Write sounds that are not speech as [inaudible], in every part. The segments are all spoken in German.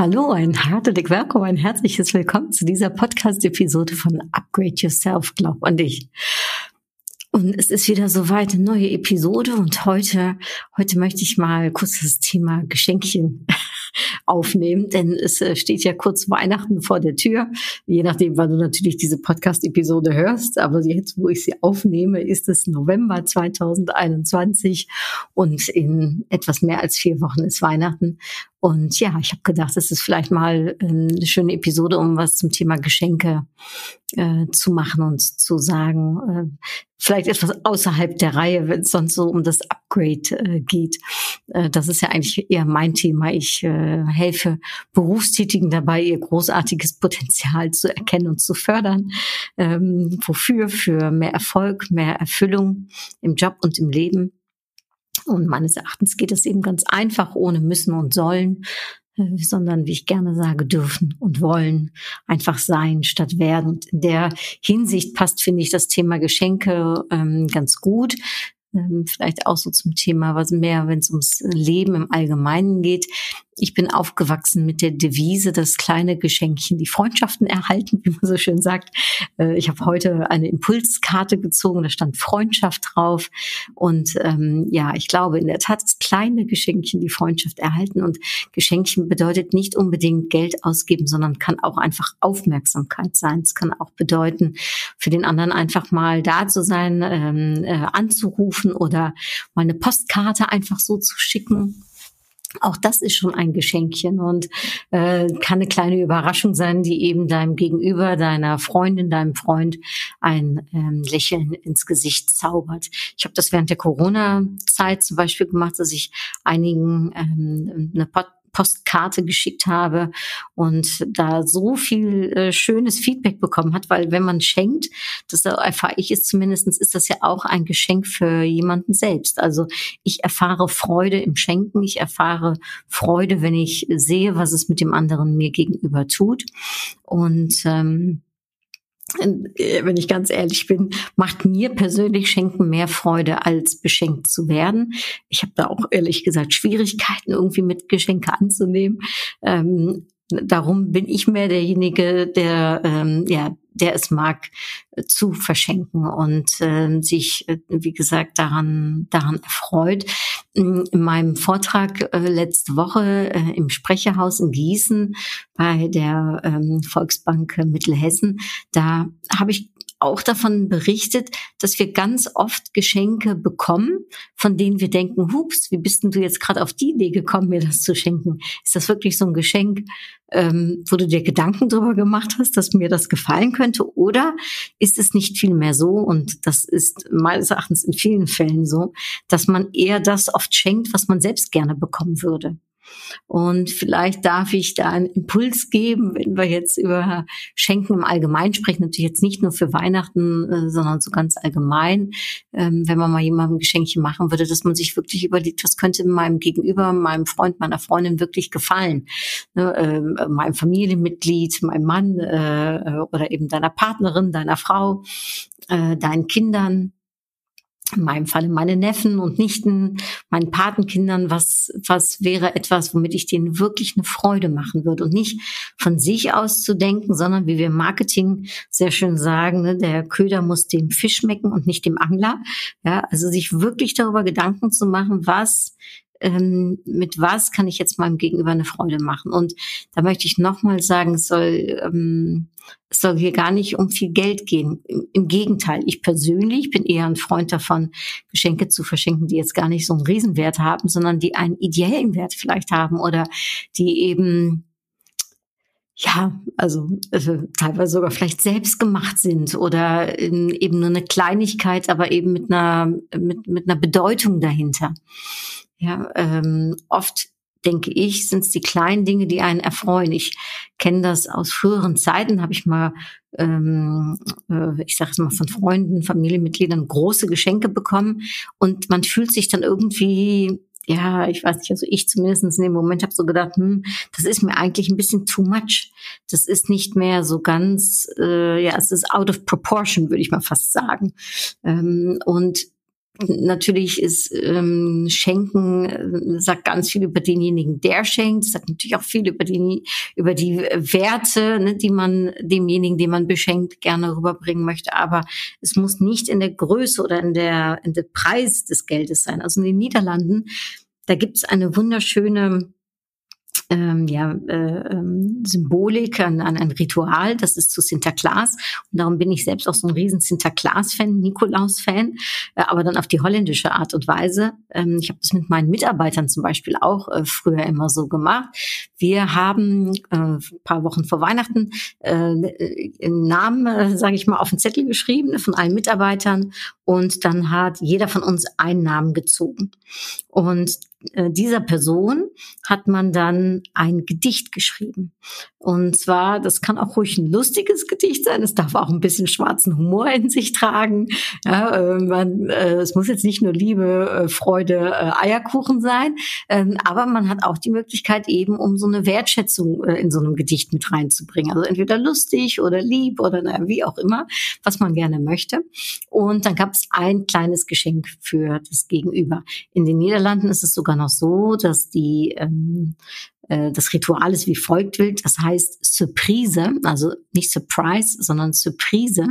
Hallo, ein herzlich willkommen, ein herzliches Willkommen zu dieser Podcast-Episode von Upgrade Yourself, glaub an dich. Und es ist wieder soweit eine neue Episode und heute, heute möchte ich mal kurz das Thema Geschenkchen [laughs] aufnehmen, denn es äh, steht ja kurz Weihnachten vor der Tür, je nachdem, wann du natürlich diese Podcast-Episode hörst. Aber jetzt, wo ich sie aufnehme, ist es November 2021 und in etwas mehr als vier Wochen ist Weihnachten. Und ja, ich habe gedacht, es ist vielleicht mal ähm, eine schöne Episode, um was zum Thema Geschenke äh, zu machen und zu sagen. Äh, vielleicht etwas außerhalb der Reihe, wenn es sonst so um das Upgrade äh, geht. Äh, das ist ja eigentlich eher mein Thema. Ich äh, helfe Berufstätigen dabei, ihr großartiges Potenzial zu erkennen und zu fördern. Ähm, wofür? Für mehr Erfolg, mehr Erfüllung im Job und im Leben. Und meines Erachtens geht es eben ganz einfach, ohne müssen und sollen, äh, sondern wie ich gerne sage, dürfen und wollen einfach sein statt werden. Und in der Hinsicht passt, finde ich, das Thema Geschenke ähm, ganz gut. Ähm, vielleicht auch so zum Thema, was mehr, wenn es ums Leben im Allgemeinen geht. Ich bin aufgewachsen mit der Devise, dass kleine Geschenkchen die Freundschaften erhalten, [laughs] wie man so schön sagt. Äh, ich habe heute eine Impulskarte gezogen, da stand Freundschaft drauf. Und ähm, ja, ich glaube in der Tat, dass kleine Geschenkchen die Freundschaft erhalten. Und Geschenkchen bedeutet nicht unbedingt Geld ausgeben, sondern kann auch einfach Aufmerksamkeit sein. Es kann auch bedeuten, für den anderen einfach mal da zu sein, ähm, äh, anzurufen oder mal eine Postkarte einfach so zu schicken auch das ist schon ein Geschenkchen und äh, kann eine kleine Überraschung sein, die eben deinem Gegenüber, deiner Freundin, deinem Freund ein ähm, Lächeln ins Gesicht zaubert. Ich habe das während der Corona-Zeit zum Beispiel gemacht, dass ich einigen ähm, eine Pod Postkarte geschickt habe und da so viel äh, schönes Feedback bekommen hat, weil wenn man schenkt, das erfahre ich es zumindestens, ist das ja auch ein Geschenk für jemanden selbst. Also ich erfahre Freude im Schenken, ich erfahre Freude, wenn ich sehe, was es mit dem anderen mir gegenüber tut und ähm, äh, wenn ich ganz ehrlich bin, macht mir persönlich Schenken mehr Freude, als beschenkt zu werden. Ich habe da auch ehrlich gesagt Schwierigkeiten, irgendwie mit Geschenke anzunehmen. Ähm, darum bin ich mehr derjenige, der ähm, ja der es mag, äh, zu verschenken und äh, sich, wie gesagt, daran, daran erfreut. In meinem Vortrag äh, letzte Woche äh, im Sprecherhaus in Gießen bei der ähm, Volksbank Mittelhessen, da habe ich auch davon berichtet, dass wir ganz oft Geschenke bekommen, von denen wir denken, hups, wie bist denn du jetzt gerade auf die Idee gekommen, mir das zu schenken? Ist das wirklich so ein Geschenk, ähm, wo du dir Gedanken darüber gemacht hast, dass mir das gefallen könnte? Oder ist es nicht viel mehr so, und das ist meines Erachtens in vielen Fällen so, dass man eher das oft schenkt, was man selbst gerne bekommen würde? Und vielleicht darf ich da einen Impuls geben, wenn wir jetzt über Schenken im Allgemeinen sprechen, natürlich jetzt nicht nur für Weihnachten, äh, sondern so ganz allgemein, ähm, wenn man mal jemandem Geschenke machen würde, dass man sich wirklich überlegt, was könnte meinem Gegenüber, meinem Freund, meiner Freundin wirklich gefallen. Ne, äh, meinem Familienmitglied, meinem Mann äh, oder eben deiner Partnerin, deiner Frau, äh, deinen Kindern in meinem Falle meine Neffen und Nichten, meinen Patenkindern, was, was wäre etwas, womit ich denen wirklich eine Freude machen würde und nicht von sich aus zu denken, sondern wie wir im Marketing sehr schön sagen, ne, der Köder muss dem Fisch schmecken und nicht dem Angler. Ja, also sich wirklich darüber Gedanken zu machen, was ähm, mit was kann ich jetzt meinem Gegenüber eine Freude machen. Und da möchte ich nochmal sagen, es soll, ähm, es soll hier gar nicht um viel Geld gehen. Im, Im, Gegenteil, ich persönlich bin eher ein Freund davon, Geschenke zu verschenken, die jetzt gar nicht so einen Riesenwert haben, sondern die einen ideellen Wert vielleicht haben oder die eben ja, also äh, teilweise sogar vielleicht selbst gemacht sind oder in, eben nur eine Kleinigkeit, aber eben mit einer mit, mit einer Bedeutung dahinter. Ja, ähm, oft denke ich, sind es die kleinen Dinge, die einen erfreuen. Ich kenne das aus früheren Zeiten, habe ich mal, ähm, äh, ich sage es mal, von Freunden, Familienmitgliedern große Geschenke bekommen und man fühlt sich dann irgendwie ja, ich weiß nicht, also ich zumindest in dem Moment habe so gedacht, hm, das ist mir eigentlich ein bisschen too much. Das ist nicht mehr so ganz, äh, ja, es ist out of proportion, würde ich mal fast sagen. Ähm, und Natürlich ist ähm, Schenken äh, sagt ganz viel über denjenigen, der schenkt, sagt natürlich auch viel über die über die Werte, ne, die man demjenigen, den man beschenkt, gerne rüberbringen möchte. Aber es muss nicht in der Größe oder in der in der Preis des Geldes sein. Also in den Niederlanden, da gibt es eine wunderschöne ähm, ja, äh, ähm, Symbolik, an, an ein Ritual, das ist zu Sinterklaas. Und darum bin ich selbst auch so ein riesen Sinterklaas-Fan, Nikolaus-Fan, äh, aber dann auf die holländische Art und Weise. Ähm, ich habe das mit meinen Mitarbeitern zum Beispiel auch äh, früher immer so gemacht. Wir haben äh, ein paar Wochen vor Weihnachten äh, einen Namen, äh, sage ich mal, auf den Zettel geschrieben von allen Mitarbeitern und dann hat jeder von uns einen Namen gezogen. Und äh, dieser Person hat man dann ein Gedicht geschrieben. Und zwar, das kann auch ruhig ein lustiges Gedicht sein. Es darf auch ein bisschen schwarzen Humor in sich tragen. Ja, äh, man, äh, es muss jetzt nicht nur Liebe, äh, Freude, äh, Eierkuchen sein, ähm, aber man hat auch die Möglichkeit eben, um so eine Wertschätzung äh, in so einem Gedicht mit reinzubringen. Also entweder lustig oder lieb oder naja, wie auch immer, was man gerne möchte. Und dann gab es ein kleines Geschenk für das Gegenüber. In den Niederlanden ist es sogar noch so, dass die ähm, äh, das Ritual ist wie folgt wild. Das heißt Surprise, also nicht Surprise, sondern Surprise.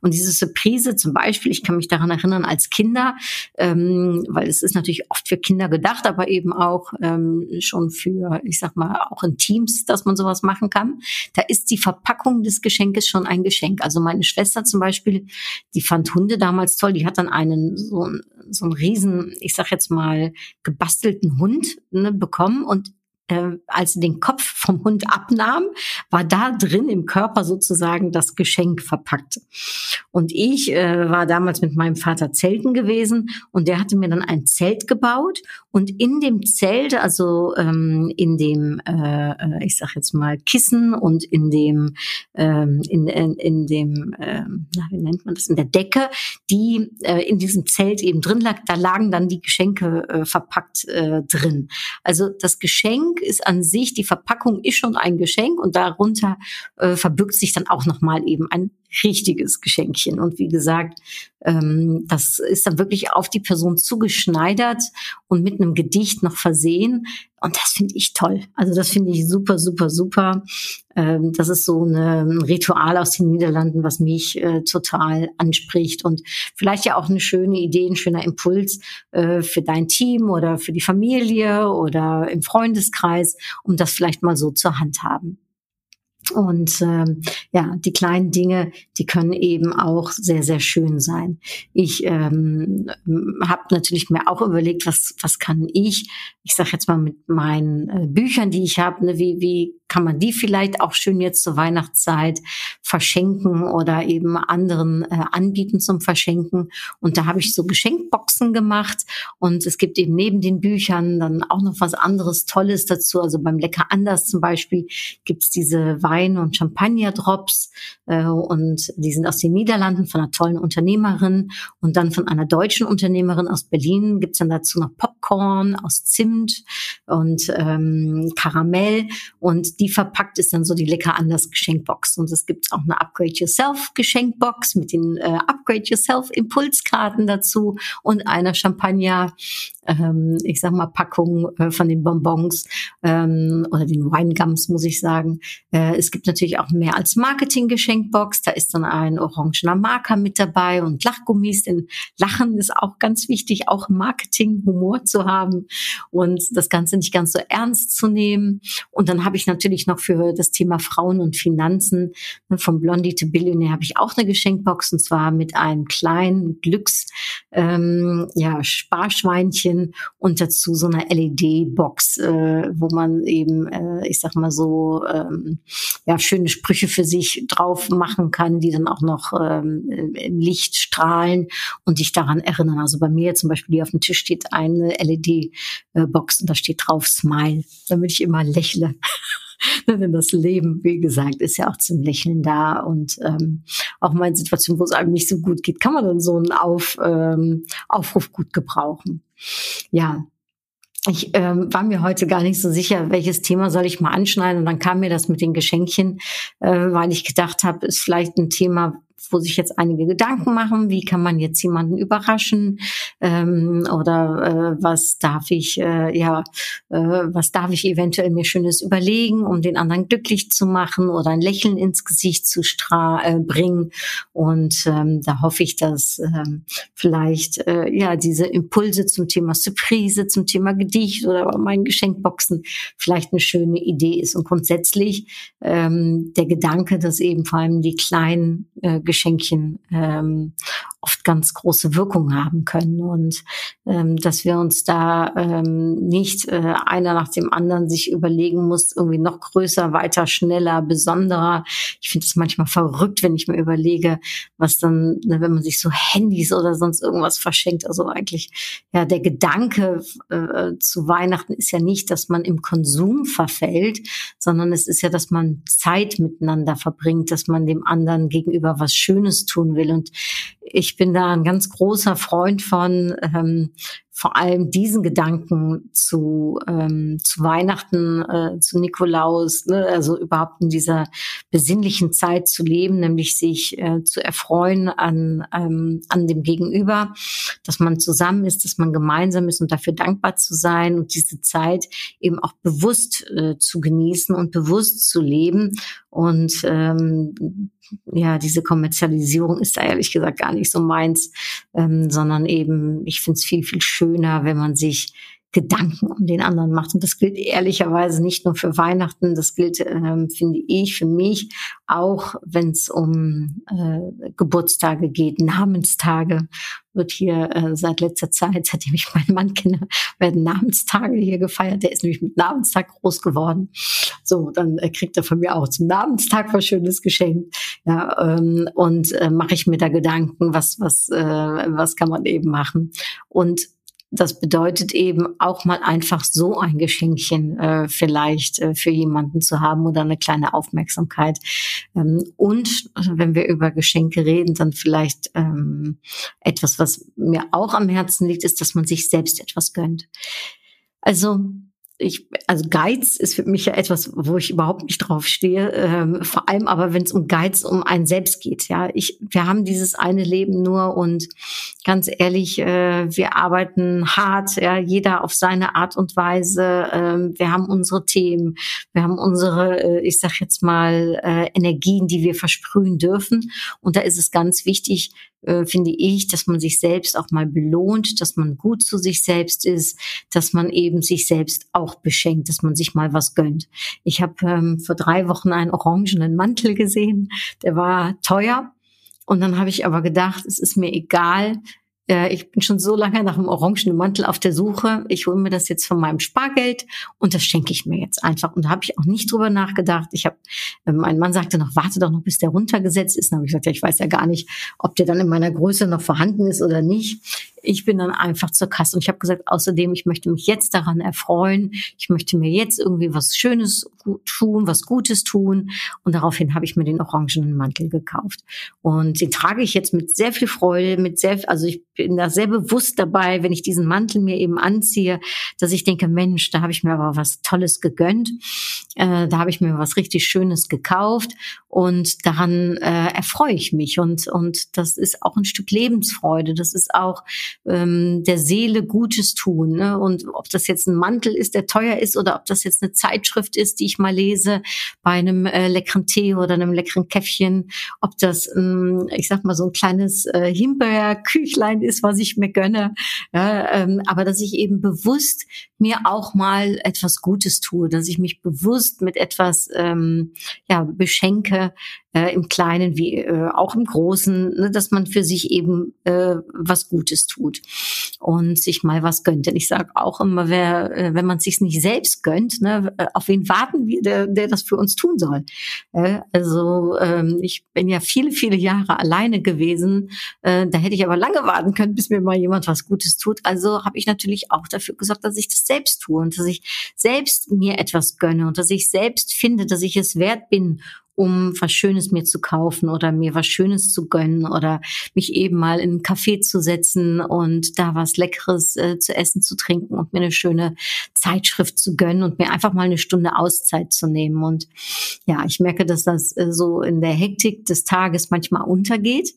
Und diese Surprise zum Beispiel, ich kann mich daran erinnern als Kinder, ähm, weil es ist natürlich oft für Kinder gedacht, aber eben auch ähm, schon für, ich sag mal, auch in Teams, dass man sowas machen kann. Da ist die Verpackung des Geschenkes schon ein Geschenk. Also meine Schwester zum Beispiel, die fand Hunde damals toll. Die hat dann einen so, so einen riesen, ich sag jetzt mal, gebastelten Hund ne, bekommen und äh, als den Kopf vom Hund abnahm, war da drin im Körper sozusagen das Geschenk verpackt. Und ich äh, war damals mit meinem Vater zelten gewesen und der hatte mir dann ein Zelt gebaut und in dem Zelt, also ähm, in dem, äh, äh ich sag jetzt mal Kissen und in dem, ähm, in, in, in dem, äh, wie nennt man das, in der Decke, die äh, in diesem Zelt eben drin lag, da lagen dann die Geschenke äh, verpackt äh, drin. Also das Geschenk ist an sich, die Verpackung ist schon ein Geschenk und darunter äh, verbirgt sich dann auch nochmal eben ein richtiges Geschenkchen. Und wie gesagt, ähm, das ist dann wirklich auf die Person zugeschneidert und mit einem Gedicht noch versehen. Und das finde ich toll. Also das finde ich super, super, super. Ähm, das ist so eine, ein Ritual aus den Niederlanden, was mich äh, total anspricht und vielleicht ja auch eine schöne Idee, ein schöner Impuls äh, für dein Team oder für die Familie oder im Freundeskreis, um das vielleicht mal so zur Hand haben. Und ähm, ja, die kleinen Dinge, die können eben auch sehr, sehr schön sein. Ich ähm, habe natürlich mir auch überlegt, was, was kann ich, ich sage jetzt mal mit meinen äh, Büchern, die ich habe, ne, wie, wie kann man die vielleicht auch schön jetzt zur Weihnachtszeit verschenken oder eben anderen äh, anbieten zum Verschenken. Und da habe ich so Geschenkboxen gemacht und es gibt eben neben den Büchern dann auch noch was anderes Tolles dazu. Also beim Lecker Anders zum Beispiel gibt's diese Wein- und Champagner-Drops äh, und die sind aus den Niederlanden von einer tollen Unternehmerin und dann von einer deutschen Unternehmerin aus Berlin gibt's dann dazu noch Popcorn aus Zimt und ähm, Karamell und die verpackt ist dann so die lecker anders Geschenkbox. Und es gibt auch eine Upgrade Yourself Geschenkbox mit den äh, Upgrade Yourself Impulskarten dazu und einer Champagner, ähm, ich sag mal Packung äh, von den Bonbons ähm, oder den Winegums, muss ich sagen. Äh, es gibt natürlich auch mehr als Marketing Geschenkbox. Da ist dann ein orangener Marker mit dabei und Lachgummis. Denn Lachen ist auch ganz wichtig, auch Marketing Humor zu haben und das Ganze nicht ganz so ernst zu nehmen. Und dann habe ich natürlich noch für das Thema Frauen und Finanzen. Ne, vom Blondie to Billionaire habe ich auch eine Geschenkbox und zwar mit einem kleinen Glücks, ähm, ja, Sparschweinchen und dazu so einer LED-Box, äh, wo man eben, äh, ich sag mal so, ähm, ja, schöne Sprüche für sich drauf machen kann, die dann auch noch ähm, im Licht strahlen und dich daran erinnern. Also bei mir zum Beispiel, die auf dem Tisch steht, eine LED-Box und da steht drauf Smile, damit ich immer lächle. [laughs] Denn das Leben, wie gesagt, ist ja auch zum Lächeln da. Und ähm, auch mal in Situationen, wo es einem nicht so gut geht, kann man dann so einen Auf, ähm, Aufruf gut gebrauchen. Ja, ich ähm, war mir heute gar nicht so sicher, welches Thema soll ich mal anschneiden. Und dann kam mir das mit den Geschenkchen, äh, weil ich gedacht habe, ist vielleicht ein Thema, wo sich jetzt einige Gedanken machen, wie kann man jetzt jemanden überraschen ähm, oder äh, was darf ich äh, ja äh, was darf ich eventuell mir schönes überlegen, um den anderen glücklich zu machen oder ein Lächeln ins Gesicht zu stra äh, bringen. Und ähm, da hoffe ich, dass ähm, vielleicht äh, ja diese Impulse zum Thema Surprise, zum Thema Gedicht oder meinen Geschenkboxen vielleicht eine schöne Idee ist. Und grundsätzlich ähm, der Gedanke, dass eben vor allem die kleinen äh, Geschenkchen ähm, oft ganz große Wirkung haben können und ähm, dass wir uns da ähm, nicht äh, einer nach dem anderen sich überlegen muss, irgendwie noch größer, weiter, schneller, besonderer. Ich finde es manchmal verrückt, wenn ich mir überlege, was dann, ne, wenn man sich so Handys oder sonst irgendwas verschenkt. Also eigentlich, ja, der Gedanke äh, zu Weihnachten ist ja nicht, dass man im Konsum verfällt, sondern es ist ja, dass man Zeit miteinander verbringt, dass man dem anderen gegenüber was Schönes tun will. Und ich bin da ein ganz großer Freund von, ähm, vor allem diesen Gedanken zu, ähm, zu Weihnachten, äh, zu Nikolaus, ne, also überhaupt in dieser besinnlichen Zeit zu leben, nämlich sich äh, zu erfreuen an, ähm, an dem Gegenüber, dass man zusammen ist, dass man gemeinsam ist und dafür dankbar zu sein und diese Zeit eben auch bewusst äh, zu genießen und bewusst zu leben. Und ähm, ja, diese Kommerzialisierung ist da ehrlich gesagt gar nicht so meins, ähm, sondern eben, ich finde es viel, viel schöner, wenn man sich Gedanken um den anderen macht. Und das gilt ehrlicherweise nicht nur für Weihnachten, das gilt, ähm, finde ich, für mich auch, wenn es um äh, Geburtstage geht, Namenstage wird hier äh, seit letzter Zeit, [laughs] seitdem ich meinen Mann kenne, werden Namenstage hier gefeiert. Der ist nämlich mit Namenstag groß geworden. So, dann äh, kriegt er von mir auch zum Namenstag was Schönes geschenkt. Ja, ähm, und äh, mache ich mir da Gedanken, was was äh, was kann man eben machen und das bedeutet eben auch mal einfach so ein Geschenkchen äh, vielleicht äh, für jemanden zu haben oder eine kleine Aufmerksamkeit. Ähm, und also wenn wir über Geschenke reden, dann vielleicht ähm, etwas, was mir auch am Herzen liegt, ist, dass man sich selbst etwas gönnt. Also ich, also Geiz ist für mich ja etwas, wo ich überhaupt nicht drauf stehe. Ähm, vor allem aber, wenn es um Geiz um einen selbst geht. Ja, ich, wir haben dieses eine Leben nur und ganz ehrlich, äh, wir arbeiten hart, ja, jeder auf seine Art und Weise. Ähm, wir haben unsere Themen, wir haben unsere, äh, ich sag jetzt mal, äh, Energien, die wir versprühen dürfen. Und da ist es ganz wichtig, äh, finde ich, dass man sich selbst auch mal belohnt, dass man gut zu sich selbst ist, dass man eben sich selbst auch beschenkt, dass man sich mal was gönnt. Ich habe ähm, vor drei Wochen einen orangenen Mantel gesehen, der war teuer. Und dann habe ich aber gedacht, es ist mir egal, äh, ich bin schon so lange nach einem orangenen Mantel auf der Suche. Ich hole mir das jetzt von meinem Spargeld und das schenke ich mir jetzt einfach. Und da habe ich auch nicht drüber nachgedacht. Ich habe, äh, mein Mann sagte noch, warte doch noch, bis der runtergesetzt ist. Dann habe ich gesagt, ja, ich weiß ja gar nicht, ob der dann in meiner Größe noch vorhanden ist oder nicht. Ich bin dann einfach zur Kasse und ich habe gesagt, außerdem, ich möchte mich jetzt daran erfreuen. Ich möchte mir jetzt irgendwie was Schönes tun, was Gutes tun. Und daraufhin habe ich mir den orangenen Mantel gekauft. Und den trage ich jetzt mit sehr viel Freude, mit sehr, also ich bin da sehr bewusst dabei, wenn ich diesen Mantel mir eben anziehe, dass ich denke, Mensch, da habe ich mir aber was Tolles gegönnt. Äh, da habe ich mir was richtig Schönes gekauft und daran äh, erfreue ich mich. Und, und das ist auch ein Stück Lebensfreude. Das ist auch ähm, der Seele Gutes tun. Ne? Und ob das jetzt ein Mantel ist, der teuer ist, oder ob das jetzt eine Zeitschrift ist, die ich mal lese, bei einem äh, leckeren Tee oder einem leckeren Käffchen, ob das, ähm, ich sag mal, so ein kleines äh, Himbeerküchlein ist, was ich mir gönne. Ja, ähm, aber dass ich eben bewusst mir auch mal etwas Gutes tue, dass ich mich bewusst mit etwas ähm, ja, beschenke, äh, im Kleinen wie äh, auch im Großen, ne, dass man für sich eben äh, was Gutes tut und sich mal was gönnt. Denn ich sage auch immer, wer, äh, wenn man sich nicht selbst gönnt, ne, auf wen warten wir, der, der das für uns tun soll? Äh, also ähm, ich bin ja viele, viele Jahre alleine gewesen. Äh, da hätte ich aber lange warten können, bis mir mal jemand was Gutes tut. Also habe ich natürlich auch dafür gesorgt, dass ich das selbst tue und dass ich selbst mir etwas gönne und dass ich selbst finde, dass ich es wert bin um was Schönes mir zu kaufen oder mir was Schönes zu gönnen oder mich eben mal in einen Café zu setzen und da was Leckeres äh, zu essen, zu trinken und mir eine schöne Zeitschrift zu gönnen und mir einfach mal eine Stunde Auszeit zu nehmen. Und ja, ich merke, dass das äh, so in der Hektik des Tages manchmal untergeht.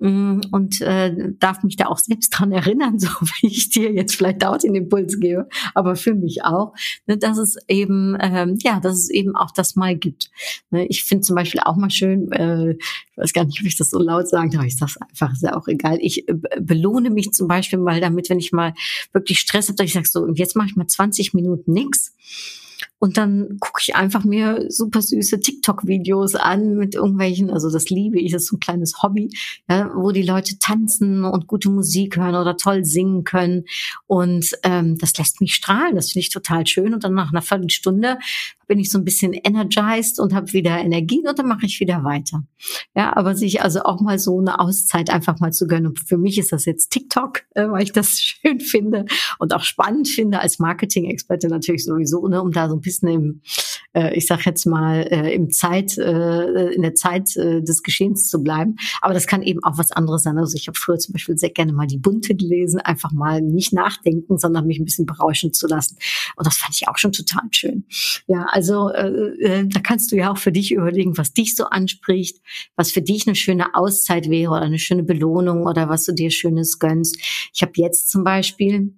Mm, und äh, darf mich da auch selbst dran erinnern, [laughs] so wie ich dir jetzt vielleicht auch den Impuls gebe, aber für mich auch, ne, dass es eben ähm, ja, dass es eben auch das mal gibt. Ne, ich finde zum Beispiel auch mal schön, äh, ich weiß gar nicht, ob ich das so laut sagen darf, ich sage einfach, ist ja auch egal. Ich äh, belohne mich zum Beispiel mal damit, wenn ich mal wirklich Stress habe, dass ich sage so, jetzt mache ich mal 20 Minuten nix und dann gucke ich einfach mir super süße TikTok-Videos an mit irgendwelchen, also das liebe ich, das ist so ein kleines Hobby, ja, wo die Leute tanzen und gute Musik hören oder toll singen können. Und ähm, das lässt mich strahlen, das finde ich total schön. Und dann nach einer Viertelstunde bin ich so ein bisschen energized und habe wieder Energien und dann mache ich wieder weiter. Ja, aber sich also auch mal so eine Auszeit einfach mal zu gönnen. Und für mich ist das jetzt TikTok, äh, weil ich das [laughs] schön finde und auch spannend finde als Marketing-Experte natürlich sowieso, ne, um da so ein bisschen im, äh, ich sag jetzt mal, äh, im Zeit, äh, in der Zeit äh, des Geschehens zu bleiben. Aber das kann eben auch was anderes sein. Also ich habe früher zum Beispiel sehr gerne mal die Bunte gelesen, einfach mal nicht nachdenken, sondern mich ein bisschen berauschen zu lassen. Und das fand ich auch schon total schön. Ja, also äh, äh, da kannst du ja auch für dich überlegen, was dich so anspricht, was für dich eine schöne Auszeit wäre oder eine schöne Belohnung oder was du dir Schönes gönnst. Ich habe jetzt zum Beispiel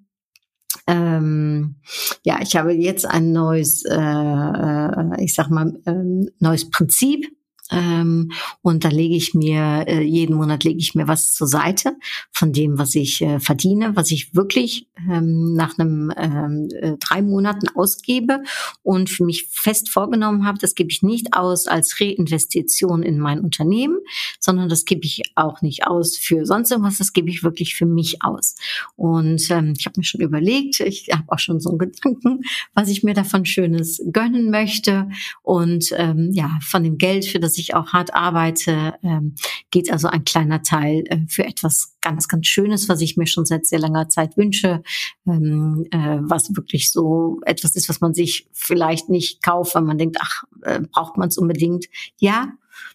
ähm, ja, ich habe jetzt ein neues, äh, äh ich sag mal, ähm, neues Prinzip ähm, und da lege ich mir, äh, jeden Monat lege ich mir was zur Seite von dem, was ich äh, verdiene, was ich wirklich ähm, nach einem ähm, äh, drei Monaten ausgebe und für mich fest vorgenommen habe, das gebe ich nicht aus als Reinvestition in mein Unternehmen, sondern das gebe ich auch nicht aus für sonst irgendwas, das gebe ich wirklich für mich aus. Und ähm, ich habe mir schon überlegt, ich habe auch schon so einen Gedanken, was ich mir davon Schönes gönnen möchte und ähm, ja, von dem Geld, für das ich ich auch hart arbeite, ähm, geht also ein kleiner Teil äh, für etwas ganz, ganz Schönes, was ich mir schon seit sehr langer Zeit wünsche, ähm, äh, was wirklich so etwas ist, was man sich vielleicht nicht kauft, weil man denkt, ach, äh, braucht man es unbedingt. Ja,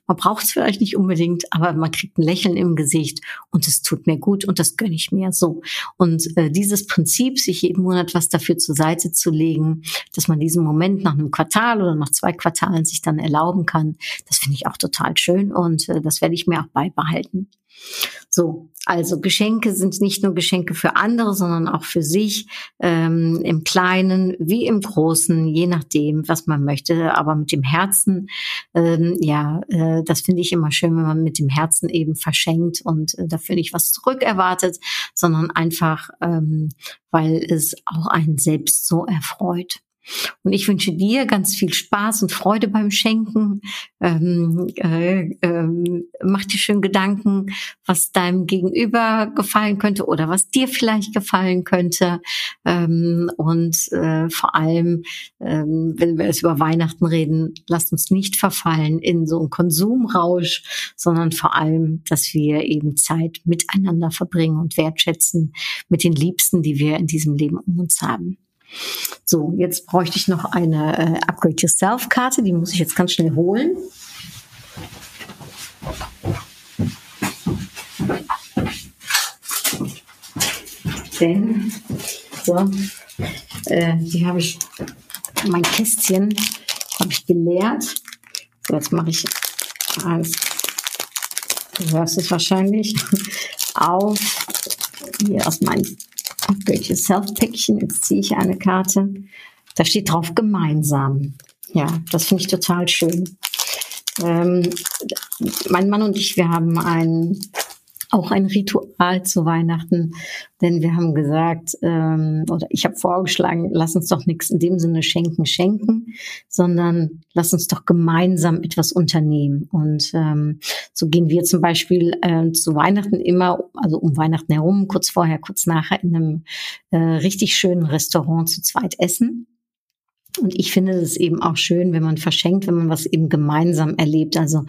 man braucht es vielleicht nicht unbedingt, aber man kriegt ein Lächeln im Gesicht und es tut mir gut und das gönne ich mir so. Und äh, dieses Prinzip, sich jeden Monat was dafür zur Seite zu legen, dass man diesen Moment nach einem Quartal oder nach zwei Quartalen sich dann erlauben kann, das finde ich auch total schön und äh, das werde ich mir auch beibehalten. So, also Geschenke sind nicht nur Geschenke für andere, sondern auch für sich, ähm, im Kleinen wie im Großen, je nachdem, was man möchte, aber mit dem Herzen, ähm, ja, äh, das finde ich immer schön, wenn man mit dem Herzen eben verschenkt und äh, dafür nicht was zurückerwartet, sondern einfach, ähm, weil es auch einen selbst so erfreut. Und ich wünsche dir ganz viel Spaß und Freude beim Schenken. Ähm, äh, ähm, mach dir schön Gedanken, was deinem Gegenüber gefallen könnte oder was dir vielleicht gefallen könnte. Ähm, und äh, vor allem, ähm, wenn wir jetzt über Weihnachten reden, lasst uns nicht verfallen in so einen Konsumrausch, sondern vor allem, dass wir eben Zeit miteinander verbringen und wertschätzen mit den Liebsten, die wir in diesem Leben um uns haben. So, jetzt bräuchte ich noch eine äh, Upgrade Yourself Karte, die muss ich jetzt ganz schnell holen. Denn, so, äh, die habe ich, mein Kästchen habe ich geleert. So, jetzt mache ich als, du hörst es wahrscheinlich, [laughs] auf hier aus meinem Upgrade Yourself Päckchen. Jetzt ziehe ich eine Karte. Da steht drauf gemeinsam. Ja, das finde ich total schön. Ähm, mein Mann und ich, wir haben ein auch ein Ritual zu Weihnachten, denn wir haben gesagt, ähm, oder ich habe vorgeschlagen, lass uns doch nichts in dem Sinne schenken, schenken, sondern lass uns doch gemeinsam etwas unternehmen. Und ähm, so gehen wir zum Beispiel äh, zu Weihnachten immer, also um Weihnachten herum, kurz vorher, kurz nachher in einem äh, richtig schönen Restaurant zu zweit essen. Und ich finde es eben auch schön, wenn man verschenkt, wenn man was eben gemeinsam erlebt. Also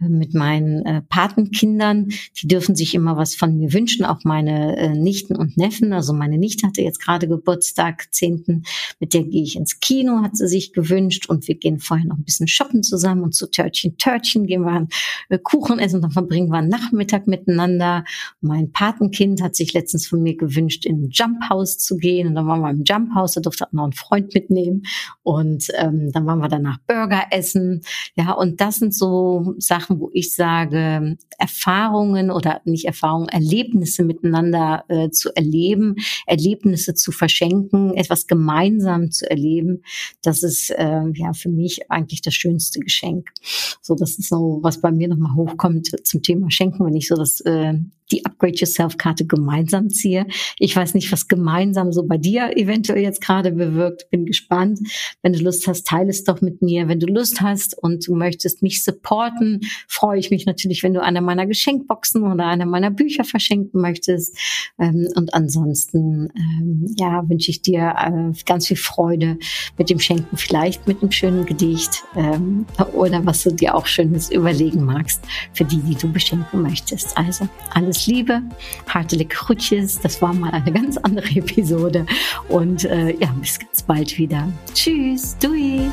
äh, mit meinen äh, Patenkindern, die dürfen sich immer was von mir wünschen, auch meine äh, Nichten und Neffen. Also meine Nichte hatte jetzt gerade Geburtstag, 10. Mit der gehe ich ins Kino, hat sie sich gewünscht. Und wir gehen vorher noch ein bisschen shoppen zusammen und zu Törtchen, Törtchen gehen wir äh, Kuchen essen und dann verbringen wir einen Nachmittag miteinander. Mein Patenkind hat sich letztens von mir gewünscht, in ein Jump House zu gehen. Und dann waren wir im Jump House, da durfte auch noch ein Freund mitnehmen. Und ähm, dann waren wir danach Burger essen. Ja, und das sind so Sachen, wo ich sage, Erfahrungen oder nicht Erfahrungen, Erlebnisse miteinander äh, zu erleben, Erlebnisse zu verschenken, etwas gemeinsam zu erleben, das ist äh, ja für mich eigentlich das schönste Geschenk. So, das ist so, was bei mir nochmal hochkommt zum Thema Schenken, wenn ich so das äh, die Upgrade Yourself Karte gemeinsam ziehe. Ich weiß nicht, was gemeinsam so bei dir eventuell jetzt gerade bewirkt. Bin gespannt. Wenn du Lust hast, teile es doch mit mir. Wenn du Lust hast und du möchtest mich supporten, freue ich mich natürlich, wenn du eine meiner Geschenkboxen oder eine meiner Bücher verschenken möchtest. Ähm, und ansonsten, ähm, ja, wünsche ich dir äh, ganz viel Freude mit dem Schenken, vielleicht mit einem schönen Gedicht ähm, oder was du dir auch Schönes überlegen magst für die, die du beschenken möchtest. Also alles Liebe, hartelijk Groetjes. Das war mal eine ganz andere [laughs] Episode. Und äh, ja, bis ganz bald wieder. Tschüss, Dui.